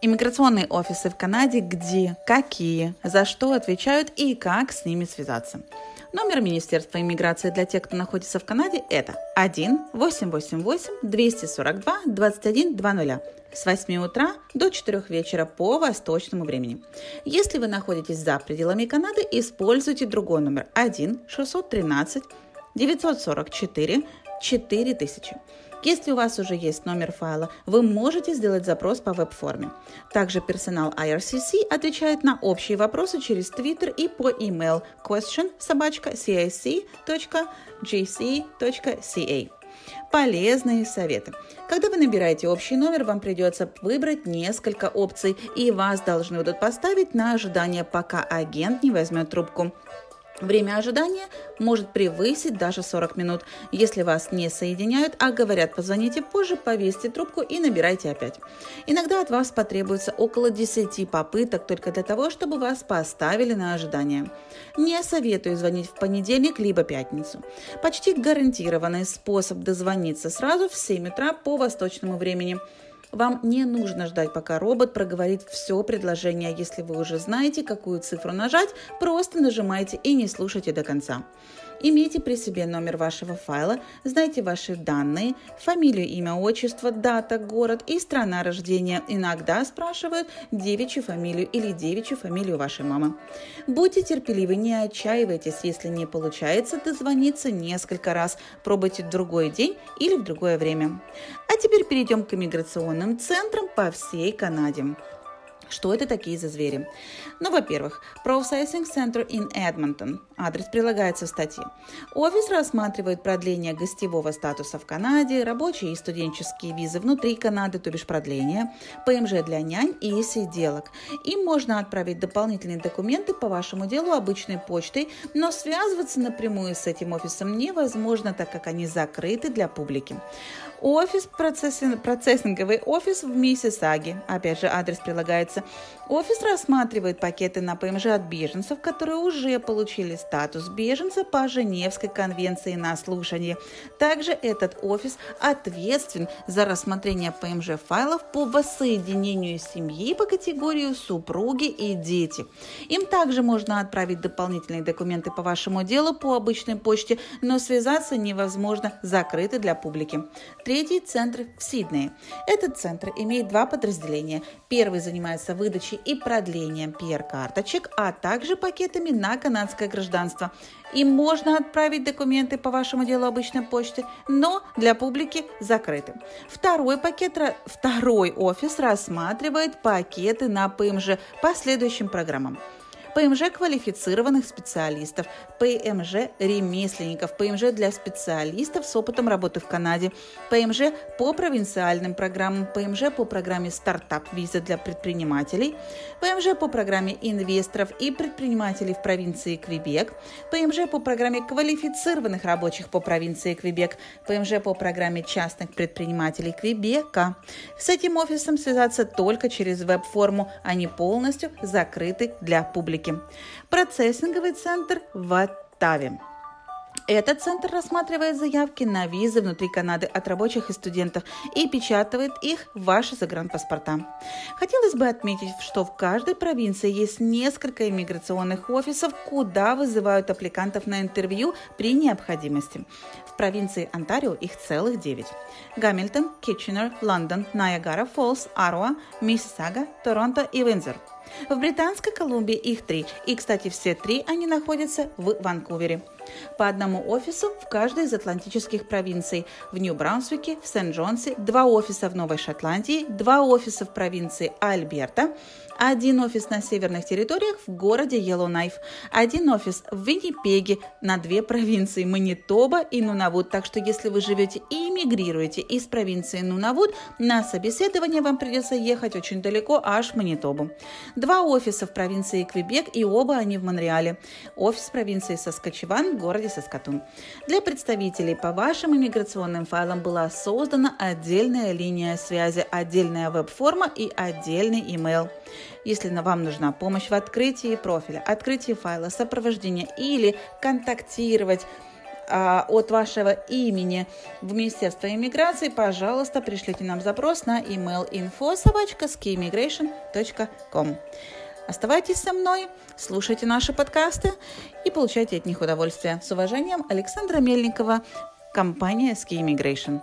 Иммиграционные офисы в Канаде где, какие, за что отвечают и как с ними связаться. Номер Министерства иммиграции для тех, кто находится в Канаде, это 1 888 242 21 20 с 8 утра до 4 вечера по восточному времени. Если вы находитесь за пределами Канады, используйте другой номер 1 613 944 4000. Если у вас уже есть номер файла, вы можете сделать запрос по веб-форме. Также персонал IRCC отвечает на общие вопросы через Twitter и по email question собачка cic.gc.ca. Полезные советы. Когда вы набираете общий номер, вам придется выбрать несколько опций, и вас должны будут поставить на ожидание, пока агент не возьмет трубку. Время ожидания может превысить даже 40 минут. Если вас не соединяют, а говорят позвоните позже, повесьте трубку и набирайте опять. Иногда от вас потребуется около 10 попыток только для того, чтобы вас поставили на ожидание. Не советую звонить в понедельник либо пятницу. Почти гарантированный способ дозвониться сразу в 7 утра по восточному времени – вам не нужно ждать, пока робот проговорит все предложение. Если вы уже знаете, какую цифру нажать, просто нажимайте и не слушайте до конца. Имейте при себе номер вашего файла, знайте ваши данные, фамилию, имя, отчество, дата, город и страна рождения. Иногда спрашивают девичью фамилию или девичью фамилию вашей мамы. Будьте терпеливы, не отчаивайтесь, если не получается дозвониться несколько раз. Пробуйте в другой день или в другое время. А теперь перейдем к иммиграционным центрам по всей Канаде. Что это такие за звери? Ну, во-первых, Processing Center in Edmonton. Адрес прилагается в статье. Офис рассматривает продление гостевого статуса в Канаде, рабочие и студенческие визы внутри Канады, то бишь продление, ПМЖ для нянь и сиделок. Им можно отправить дополнительные документы по вашему делу обычной почтой, но связываться напрямую с этим офисом невозможно, так как они закрыты для публики. Офис, процессинг, процессинговый офис в Миссисаге. Опять же, адрес прилагается. Офис рассматривает пакеты на ПМЖ от беженцев, которые уже получили статус беженца по Женевской конвенции на слушании. Также этот офис ответственен за рассмотрение ПМЖ файлов по воссоединению семьи по категории супруги и дети. Им также можно отправить дополнительные документы по вашему делу по обычной почте, но связаться невозможно, закрыты для публики. Третий центр в Сиднее. Этот центр имеет два подразделения. Первый занимается выдачей и продлением PR-карточек, а также пакетами на канадское гражданство. Им можно отправить документы по вашему делу обычной почте, но для публики закрыты. Второй пакет, второй офис рассматривает пакеты на ПМЖ по следующим программам. ПМЖ квалифицированных специалистов, ПМЖ ремесленников, ПМЖ для специалистов с опытом работы в Канаде, ПМЖ по провинциальным программам, ПМЖ по программе стартап-виза для предпринимателей, ПМЖ по программе инвесторов и предпринимателей в провинции Квебек, ПМЖ по программе квалифицированных рабочих по провинции Квебек, ПМЖ по программе частных предпринимателей Квебека. С этим офисом связаться только через веб-форму, они полностью закрыты для публики. Америки. Процессинговый центр в Оттаве. Этот центр рассматривает заявки на визы внутри Канады от рабочих и студентов и печатает их в ваши загранпаспорта. Хотелось бы отметить, что в каждой провинции есть несколько иммиграционных офисов, куда вызывают аппликантов на интервью при необходимости. В провинции Онтарио их целых девять. Гамильтон, Китченер, Лондон, Найагара Фоллс, Аруа, Миссисага, Торонто и Винзор – в Британской Колумбии их три, и, кстати, все три они находятся в Ванкувере. По одному офису в каждой из атлантических провинций. В Нью-Брансвике, в Сент-Джонсе, два офиса в Новой Шотландии, два офиса в провинции Альберта, один офис на северных территориях в городе Йеллоунайф, один офис в Виннипеге на две провинции Манитоба и Нунавуд. Так что если вы живете и эмигрируете из провинции Нунавуд, на собеседование вам придется ехать очень далеко, аж в Манитобу. Два офиса в провинции Квебек и оба они в Монреале. Офис провинции Саскачеван городе Саскатун. Для представителей по вашим иммиграционным файлам была создана отдельная линия связи, отдельная веб-форма и отдельный email. Если вам нужна помощь в открытии профиля, открытии файла, сопровождения или контактировать а, от вашего имени в Министерство иммиграции, пожалуйста, пришлите нам запрос на email info собачка Оставайтесь со мной, слушайте наши подкасты и получайте от них удовольствие. С уважением, Александра Мельникова, компания Ski Immigration.